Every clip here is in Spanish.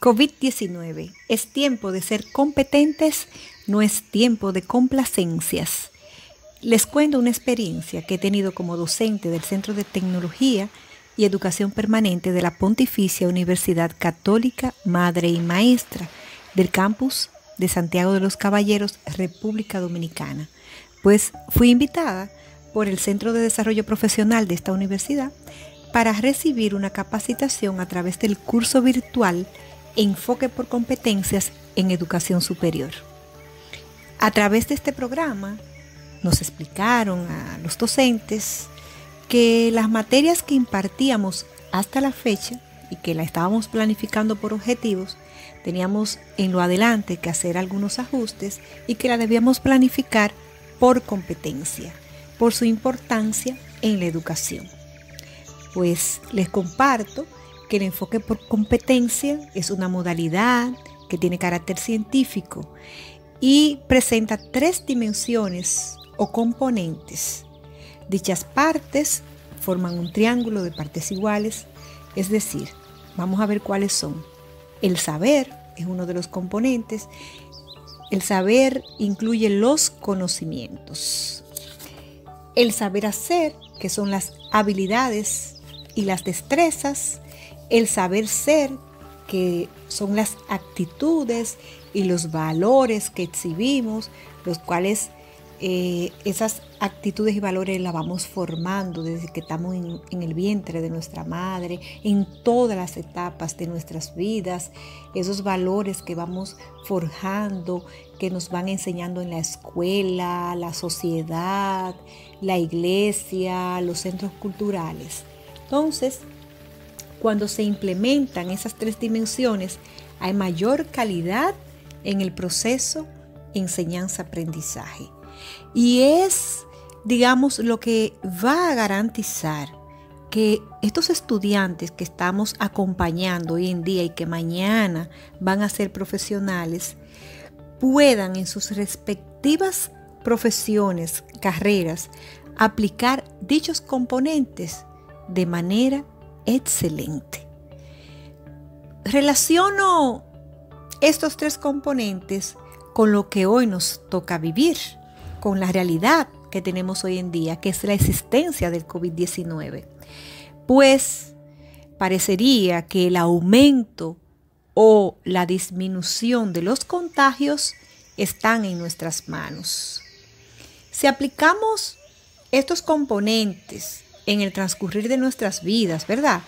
COVID-19. Es tiempo de ser competentes, no es tiempo de complacencias. Les cuento una experiencia que he tenido como docente del Centro de Tecnología y Educación Permanente de la Pontificia Universidad Católica Madre y Maestra del campus de Santiago de los Caballeros, República Dominicana. Pues fui invitada por el Centro de Desarrollo Profesional de esta universidad para recibir una capacitación a través del curso virtual Enfoque por competencias en educación superior. A través de este programa nos explicaron a los docentes que las materias que impartíamos hasta la fecha y que la estábamos planificando por objetivos, teníamos en lo adelante que hacer algunos ajustes y que la debíamos planificar por competencia, por su importancia en la educación pues les comparto que el enfoque por competencia es una modalidad que tiene carácter científico y presenta tres dimensiones o componentes. Dichas partes forman un triángulo de partes iguales, es decir, vamos a ver cuáles son. El saber es uno de los componentes. El saber incluye los conocimientos. El saber hacer, que son las habilidades y las destrezas, el saber ser, que son las actitudes y los valores que exhibimos, los cuales eh, esas actitudes y valores las vamos formando desde que estamos en, en, el vientre de nuestra madre, en todas las etapas de nuestras vidas, esos valores que vamos forjando, que nos van enseñando en la escuela, la sociedad, la iglesia, los centros culturales. Entonces, cuando se implementan esas tres dimensiones, hay mayor calidad en el proceso enseñanza-aprendizaje. Y es, digamos, lo que va a garantizar que estos estudiantes que estamos acompañando hoy en día y que mañana van a ser profesionales, puedan en sus respectivas profesiones, carreras, aplicar dichos componentes de manera excelente. Relaciono estos tres componentes con lo que hoy nos toca vivir, con la realidad que tenemos hoy en día, que es la existencia del COVID-19. Pues parecería que el aumento o la disminución de los contagios están en nuestras manos. Si aplicamos estos componentes en el transcurrir de nuestras vidas, ¿verdad?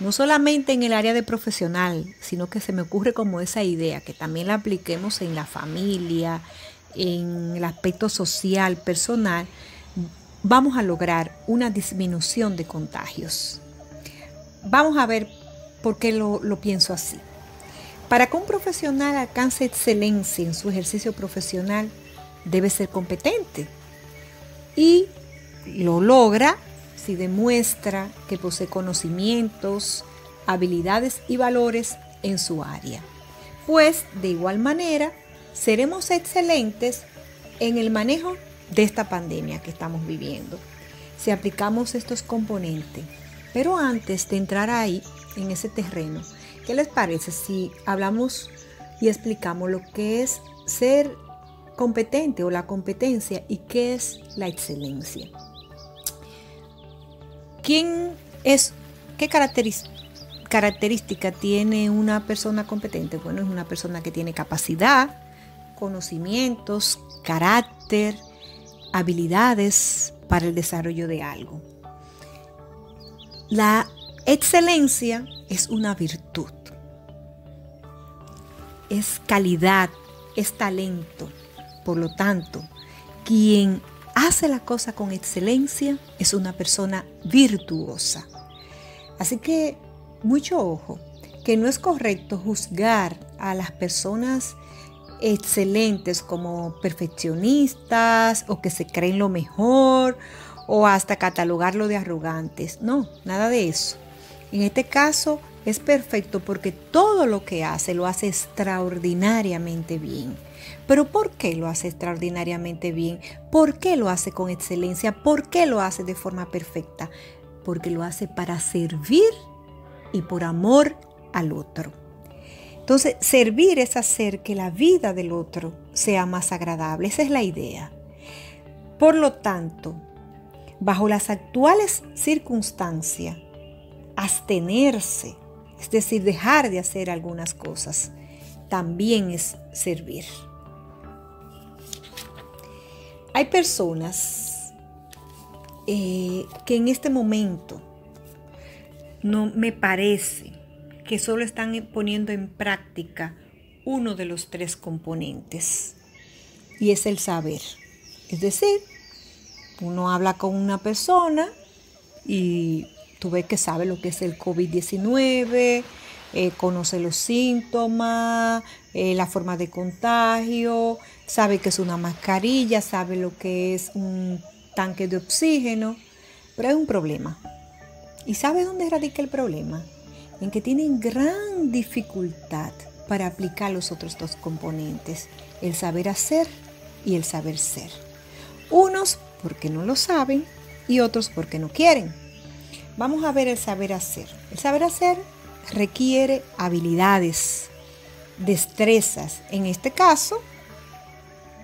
No solamente en el área de profesional, sino que se me ocurre como esa idea, que también la apliquemos en la familia, en el aspecto social, personal, vamos a lograr una disminución de contagios. Vamos a ver por qué lo, lo pienso así. Para que un profesional alcance excelencia en su ejercicio profesional, debe ser competente y lo logra si demuestra que posee conocimientos, habilidades y valores en su área. Pues de igual manera, seremos excelentes en el manejo de esta pandemia que estamos viviendo, si aplicamos estos componentes. Pero antes de entrar ahí, en ese terreno, ¿qué les parece si hablamos y explicamos lo que es ser competente o la competencia y qué es la excelencia? ¿Quién es, qué característica tiene una persona competente? Bueno, es una persona que tiene capacidad, conocimientos, carácter, habilidades para el desarrollo de algo. La excelencia es una virtud, es calidad, es talento. Por lo tanto, quien hace la cosa con excelencia es una persona virtuosa. Así que mucho ojo, que no es correcto juzgar a las personas excelentes como perfeccionistas o que se creen lo mejor o hasta catalogarlo de arrogantes. No, nada de eso. En este caso es perfecto porque todo lo que hace lo hace extraordinariamente bien. Pero ¿por qué lo hace extraordinariamente bien? ¿Por qué lo hace con excelencia? ¿Por qué lo hace de forma perfecta? Porque lo hace para servir y por amor al otro. Entonces, servir es hacer que la vida del otro sea más agradable. Esa es la idea. Por lo tanto, bajo las actuales circunstancias, abstenerse, es decir, dejar de hacer algunas cosas, también es servir. Hay personas eh, que en este momento no me parece que solo están poniendo en práctica uno de los tres componentes y es el saber. Es decir, uno habla con una persona y tú ves que sabe lo que es el COVID-19, eh, conoce los síntomas, eh, la forma de contagio, sabe que es una mascarilla, sabe lo que es un tanque de oxígeno, pero hay un problema. ¿Y sabe dónde radica el problema? En que tienen gran dificultad para aplicar los otros dos componentes, el saber hacer y el saber ser. Unos porque no lo saben y otros porque no quieren. Vamos a ver el saber hacer. El saber hacer requiere habilidades, destrezas. En este caso,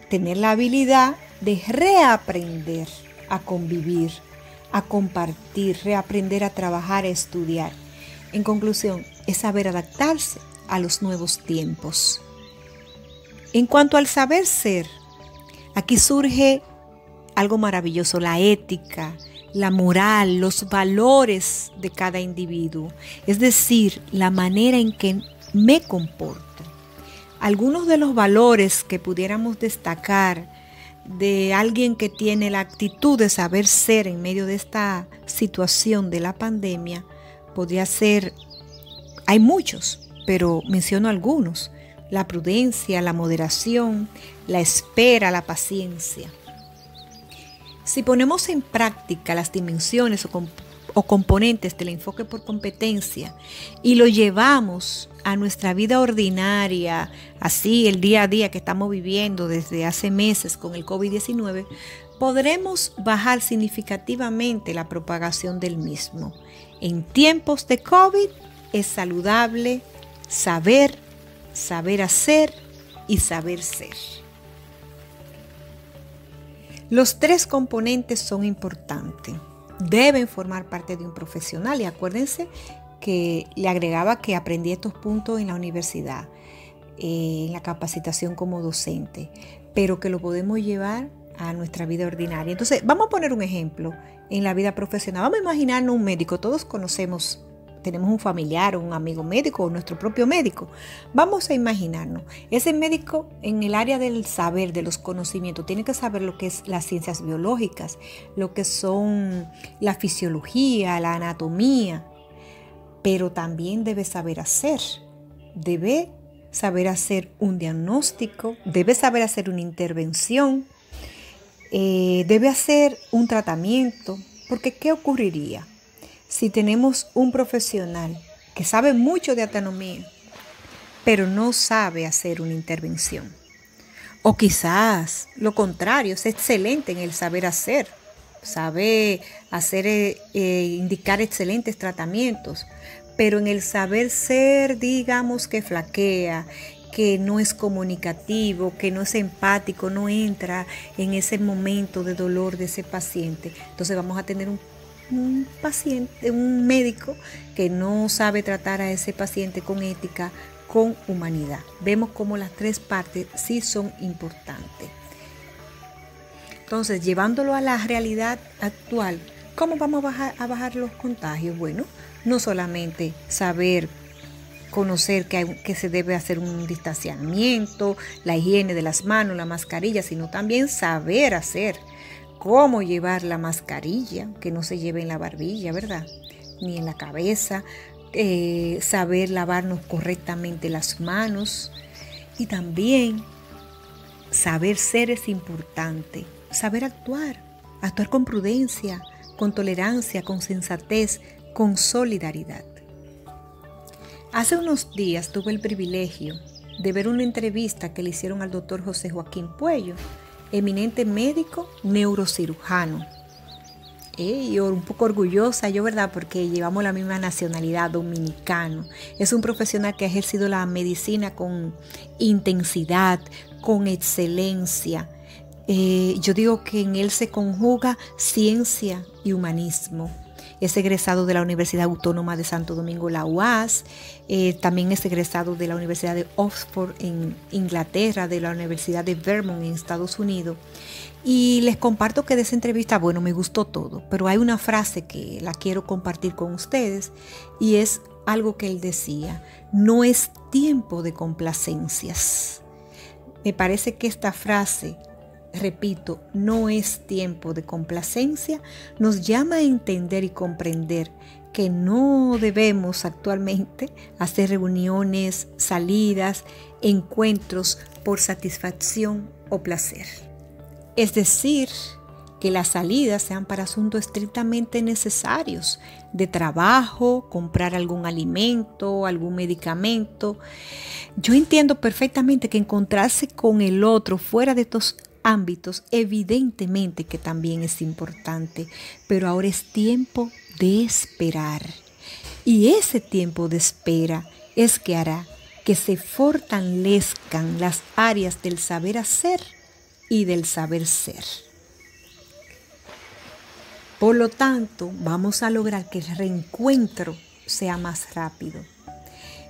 tener la habilidad de reaprender a convivir, a compartir, reaprender a trabajar, a estudiar. En conclusión, es saber adaptarse a los nuevos tiempos. En cuanto al saber ser, aquí surge algo maravilloso, la ética, la moral, los valores de cada individuo, es decir, la manera en que me comporto. Algunos de los valores que pudiéramos destacar de alguien que tiene la actitud de saber ser en medio de esta situación de la pandemia, podría ser, hay muchos, pero menciono algunos, la prudencia, la moderación, la espera, la paciencia. Si ponemos en práctica las dimensiones o, componentes del enfoque por competencia y lo llevamos a nuestra vida ordinaria, así el día a día que estamos viviendo desde hace meses con el COVID-19, podremos bajar significativamente la propagación del mismo. En tiempos de COVID es saludable saber, saber hacer y saber ser. Los tres componentes son importantes. Deben formar parte de un profesional y acuérdense que le agregaba que aprendí estos puntos en la universidad, eh, en la capacitación como docente, pero que lo podemos llevar a nuestra vida ordinaria. Entonces, vamos a poner un ejemplo en la vida profesional. Vamos a imaginarnos un médico, todos conocemos tenemos un familiar o un amigo médico o nuestro propio médico. Vamos a imaginarnos, ese médico en el área del saber, de los conocimientos, tiene que saber lo que es las ciencias biológicas, lo que son la fisiología, la anatomía, pero también debe saber hacer, debe saber hacer un diagnóstico, debe saber hacer una intervención, eh, debe hacer un tratamiento, porque ¿qué ocurriría? Si tenemos un profesional que sabe mucho de autonomía, pero no sabe hacer una intervención. O quizás lo contrario, es excelente en el saber hacer, sabe hacer, eh, eh, indicar excelentes tratamientos, pero en el saber ser, digamos que flaquea, que no es comunicativo, que no es empático, no entra en ese momento de dolor de ese paciente. Entonces vamos a tener un un paciente, un médico que no sabe tratar a ese paciente con ética, con humanidad. Vemos cómo las tres partes sí son importantes. Entonces, llevándolo a la realidad actual, ¿cómo vamos a bajar, los contagios? Bueno, no solamente saber conocer que, que, se debe hacer un distanciamiento, la higiene de las manos, la mascarilla, sino también saber hacer cómo llevar la mascarilla, que no se lleve en la barbilla, ¿verdad? Ni en la cabeza, eh, saber lavarnos correctamente las manos y también saber ser es importante, saber actuar, actuar con prudencia, con tolerancia, con sensatez, con solidaridad. Hace unos días tuve el privilegio de ver una entrevista que le hicieron al doctor José Joaquín Puello, eminente médico neurocirujano. un poco orgullosa yo, ¿verdad? Porque llevamos la misma nacionalidad, dominicano. Es un profesional que ha ejercido la medicina con intensidad, con excelencia. Eh, yo digo que en él se conjuga ciencia y humanismo. Es egresado de la Universidad Autónoma de Santo Domingo, la UAS. Eh, también es egresado de la Universidad de Oxford en Inglaterra, de la Universidad de Vermont en Estados Unidos. Y les comparto que de esa entrevista, bueno, me gustó todo, pero hay una frase que la quiero compartir con ustedes y es algo que él decía, no es tiempo de complacencias. Me parece que esta frase, repito, no es tiempo de complacencia, nos llama a entender y comprender que no debemos actualmente hacer reuniones, salidas, encuentros por satisfacción o placer. Es decir, que las salidas sean para asuntos estrictamente necesarios, de trabajo, comprar algún alimento, algún medicamento. Yo entiendo perfectamente que encontrarse con el otro fuera de estos ámbitos, evidentemente que también es importante, pero ahora es tiempo de esperar. Y ese tiempo de espera es que hará que se fortalezcan las áreas del saber hacer y del saber ser. Por lo tanto, vamos a lograr que el reencuentro sea más rápido.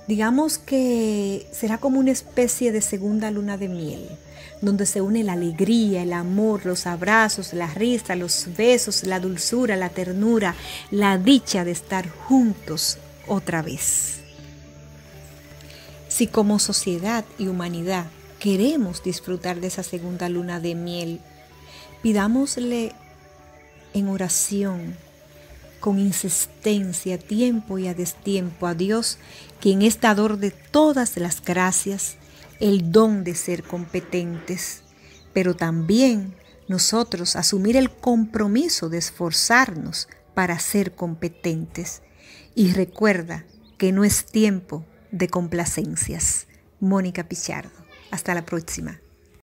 Digamos que será como una especie de segunda luna de miel, donde se une la alegría, el amor, los abrazos, la risa, los besos, la dulzura, la ternura, la dicha de estar juntos otra vez. Si como sociedad y humanidad queremos disfrutar de esa segunda luna de miel, pidámosle en oración, con insistencia, tiempo y a destiempo a Dios, quien es dador de todas las gracias, el don de ser competentes, pero también nosotros asumir el compromiso de esforzarnos para ser competentes. Y recuerda que no es tiempo de complacencias. Mónica Pichardo. Hasta la próxima.